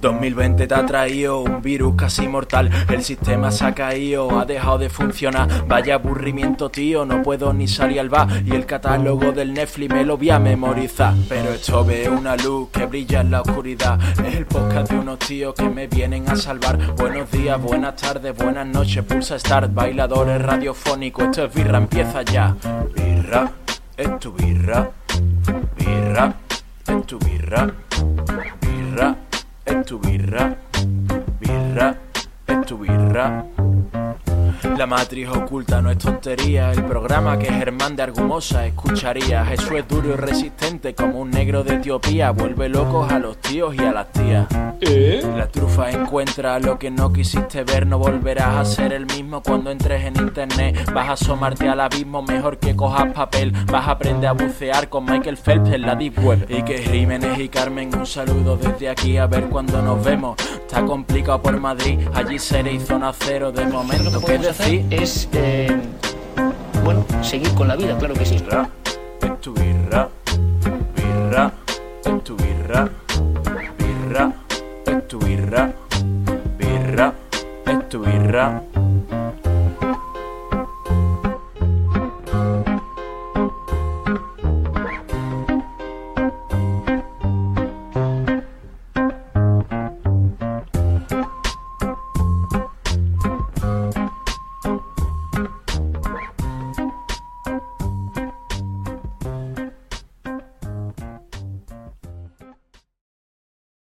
2020 te ha traído un virus casi mortal. El sistema se ha caído, ha dejado de funcionar. Vaya aburrimiento, tío, no puedo ni salir al bar. Y el catálogo del Netflix me lo voy a memorizar. Pero esto ve una luz que brilla en la oscuridad. Es el podcast de unos tíos que me vienen a salvar. Buenos días, buenas tardes, buenas noches. Pulsa Start, bailadores radiofónicos. Esto es birra, empieza ya. Birra, es tu birra. Birra, es tu birra. Tu birra. La matriz oculta no es tontería, el programa que Germán de Argumosa escucharía. Jesús es duro y resistente como un negro de Etiopía, vuelve locos a los tíos y a las tías. ¿Eh? La trufa encuentra lo que no quisiste ver, no volverás a ser el mismo cuando entres en internet. Vas a asomarte al abismo mejor que cojas papel, vas a aprender a bucear con Michael Phelps en la Deep Web. Y que Jiménez y Carmen, un saludo desde aquí a ver cuando nos vemos. Está complicado por Madrid, allí seréis zona cero de momento. que ¿Qué podemos hacer es, eh, bueno, seguir con la vida, claro que sí. Birra, es tu birra, birra, es tu birra, birra, es tu birra, birra, es tu birra.